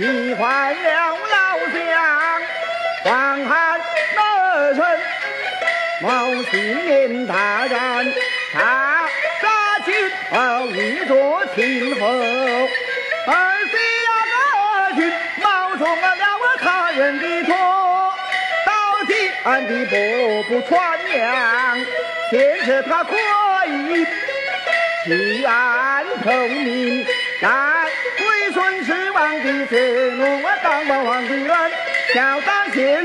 你换了老乡王汉那人某青年大人，他杀君王一作禽兽而媳那个冒充了他人的错到西安的布谷川粮建设他可以弃暗投明但归顺十万的承诺，我当了皇帝人，小当先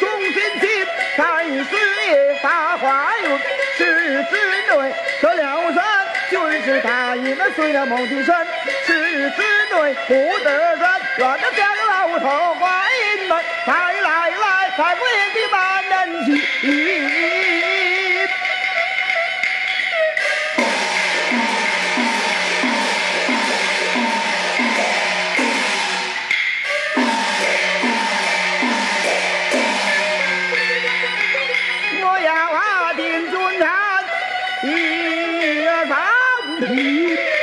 忠心心，在事业发花运，是子内这梁山军师他应了随了孟帝身，是子内不得人，乱了将老头欢迎们，来来来，在我的满人齐。一上提。